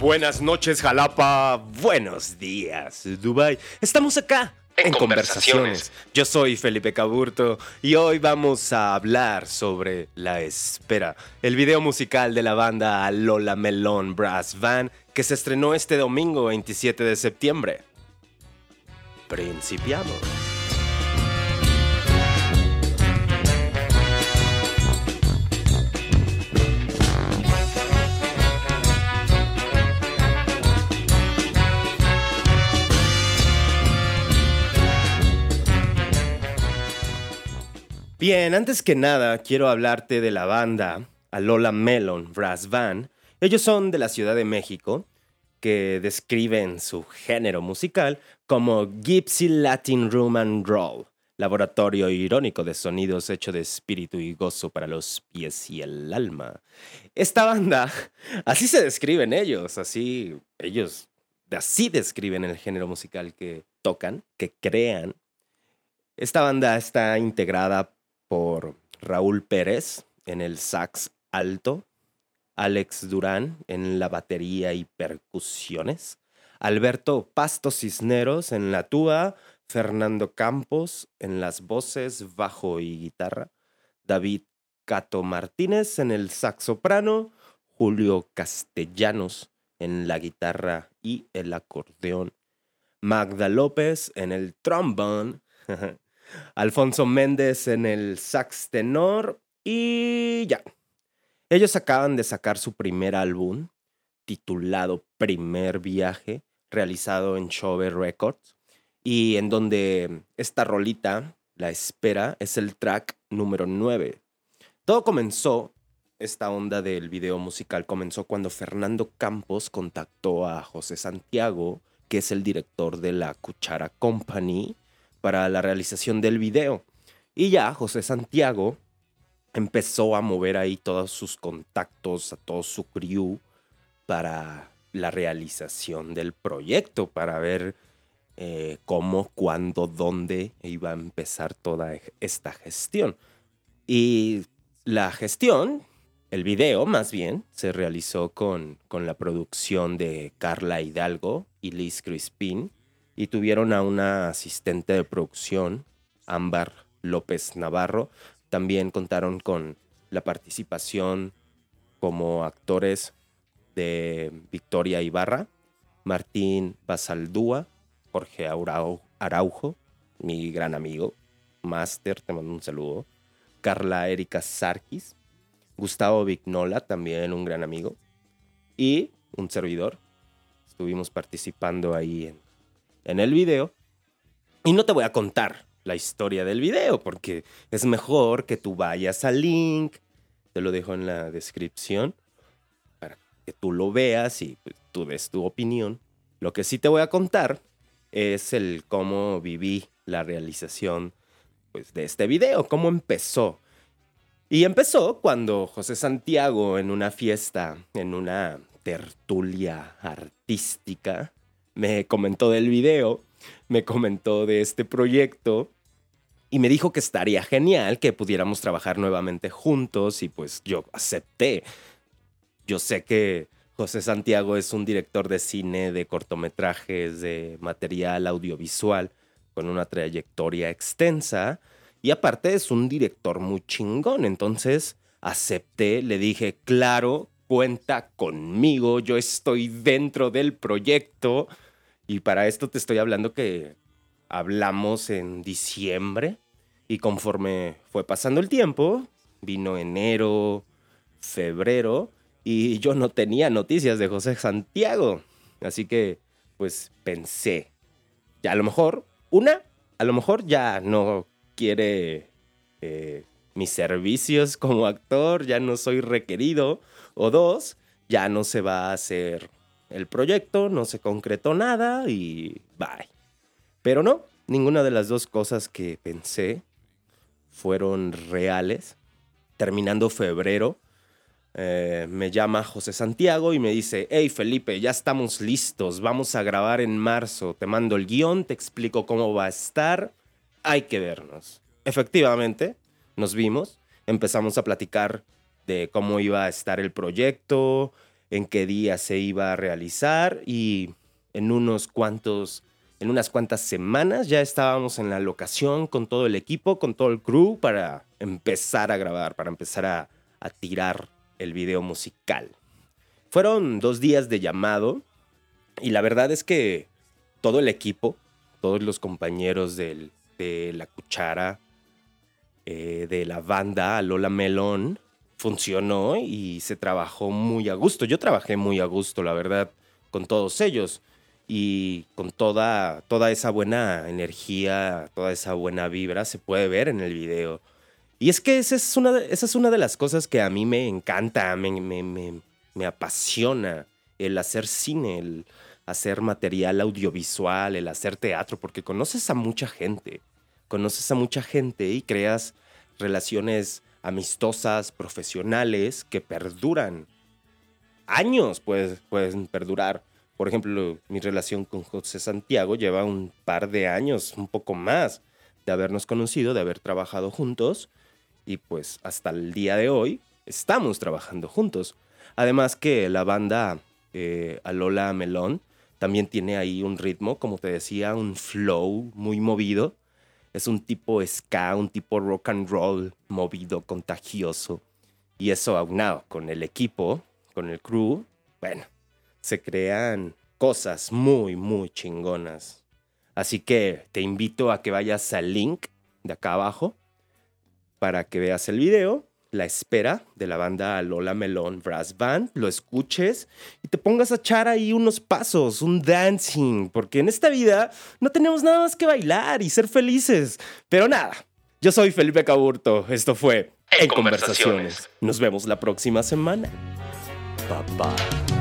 buenas noches Jalapa, buenos días Dubai. Estamos acá en, conversaciones. Yo soy Felipe Caburto y hoy vamos a hablar sobre La Espera, el video musical de la banda Lola Melon Brass Band que se estrenó este domingo 27 de septiembre. Principiamos. Bien, antes que nada, quiero hablarte de la banda Alola Melon Brass Band. Ellos son de la Ciudad de México, que describen su género musical como Gypsy Latin Room and Roll, laboratorio irónico de sonidos hecho de espíritu y gozo para los pies y el alma. Esta banda, así se describen ellos, así ellos, así describen el género musical que tocan, que crean. Esta banda está integrada por Raúl Pérez en el sax alto, Alex Durán en la batería y percusiones, Alberto Pasto Cisneros en la tuba, Fernando Campos en las voces, bajo y guitarra, David Cato Martínez en el sax soprano, Julio Castellanos en la guitarra y el acordeón, Magda López en el trombón, Alfonso Méndez en el sax tenor y ya. Ellos acaban de sacar su primer álbum titulado Primer Viaje, realizado en Chove Records, y en donde esta rolita, La Espera, es el track número 9. Todo comenzó, esta onda del video musical comenzó cuando Fernando Campos contactó a José Santiago, que es el director de la Cuchara Company, para la realización del video. Y ya José Santiago empezó a mover ahí todos sus contactos, a todo su crew para la realización del proyecto, para ver eh, cómo, cuándo, dónde iba a empezar toda esta gestión. Y la gestión, el video más bien, se realizó con, con la producción de Carla Hidalgo y Liz Crispin y tuvieron a una asistente de producción, Ámbar López Navarro. También contaron con la participación como actores de Victoria Ibarra, Martín Basaldúa, Jorge Araujo, mi gran amigo, Master, te mando un saludo, Carla Erika Sarkis, Gustavo Vignola, también un gran amigo, y un servidor. Estuvimos participando ahí en en el video. Y no te voy a contar la historia del video porque es mejor que tú vayas al link. Te lo dejo en la descripción para que tú lo veas y pues, tú des tu opinión. Lo que sí te voy a contar es el cómo viví la realización pues, de este video, cómo empezó. Y empezó cuando José Santiago en una fiesta, en una tertulia artística, me comentó del video, me comentó de este proyecto y me dijo que estaría genial que pudiéramos trabajar nuevamente juntos y pues yo acepté. Yo sé que José Santiago es un director de cine, de cortometrajes, de material audiovisual con una trayectoria extensa y aparte es un director muy chingón, entonces acepté, le dije, claro, cuenta conmigo, yo estoy dentro del proyecto. Y para esto te estoy hablando que hablamos en diciembre y conforme fue pasando el tiempo, vino enero, febrero y yo no tenía noticias de José Santiago. Así que pues pensé, ya a lo mejor, una, a lo mejor ya no quiere eh, mis servicios como actor, ya no soy requerido o dos, ya no se va a hacer el proyecto, no se concretó nada y bye. Pero no, ninguna de las dos cosas que pensé fueron reales. Terminando febrero, eh, me llama José Santiago y me dice, hey Felipe, ya estamos listos, vamos a grabar en marzo, te mando el guion, te explico cómo va a estar, hay que vernos. Efectivamente, nos vimos, empezamos a platicar de cómo iba a estar el proyecto, en qué día se iba a realizar y en unos cuantos en unas cuantas semanas ya estábamos en la locación con todo el equipo, con todo el crew para empezar a grabar, para empezar a, tirar el video musical. Fueron dos días de llamado y la verdad es que todo el equipo, todos los compañeros de la cuchara, eh, de la banda Lola Melón, funcionó y se trabajó muy a gusto. Yo trabajé muy a gusto, la verdad, con todos ellos y con toda, toda esa buena energía, toda esa buena vibra se puede ver en el video. Y es que esa es una esa es una de las cosas que a mí me encanta, me, me, me, me apasiona, el hacer cine, el hacer material audiovisual, el hacer teatro, porque conoces a mucha gente, conoces a mucha gente y creas relaciones amistosas, profesionales, que perduran. Años pues, pueden perdurar. Por ejemplo, mi relación con José Santiago lleva un par de años, un poco más, de habernos conocido, de haber trabajado juntos. Y pues hasta el día de hoy estamos trabajando juntos. Además que la banda eh, Alola Melón también tiene ahí un ritmo, como te decía, un flow muy movido. Es un tipo ska, un tipo rock and roll movido, contagioso. Y eso aunado con el equipo, con el crew, bueno, se crean cosas muy, muy chingonas. Así que te invito a que vayas al link de acá abajo para que veas el video, la espera de la banda Lola Melón Brass Band, lo escuches y te pongas a echar ahí unos pasos, un dancing, porque en esta vida no tenemos nada más que bailar y ser felices. Pero nada, yo soy Felipe Caburto, esto fue En, conversaciones. Nos vemos la próxima semana. Bye bye.